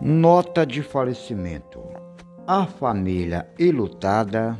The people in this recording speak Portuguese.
Nota de falecimento. A família ilutada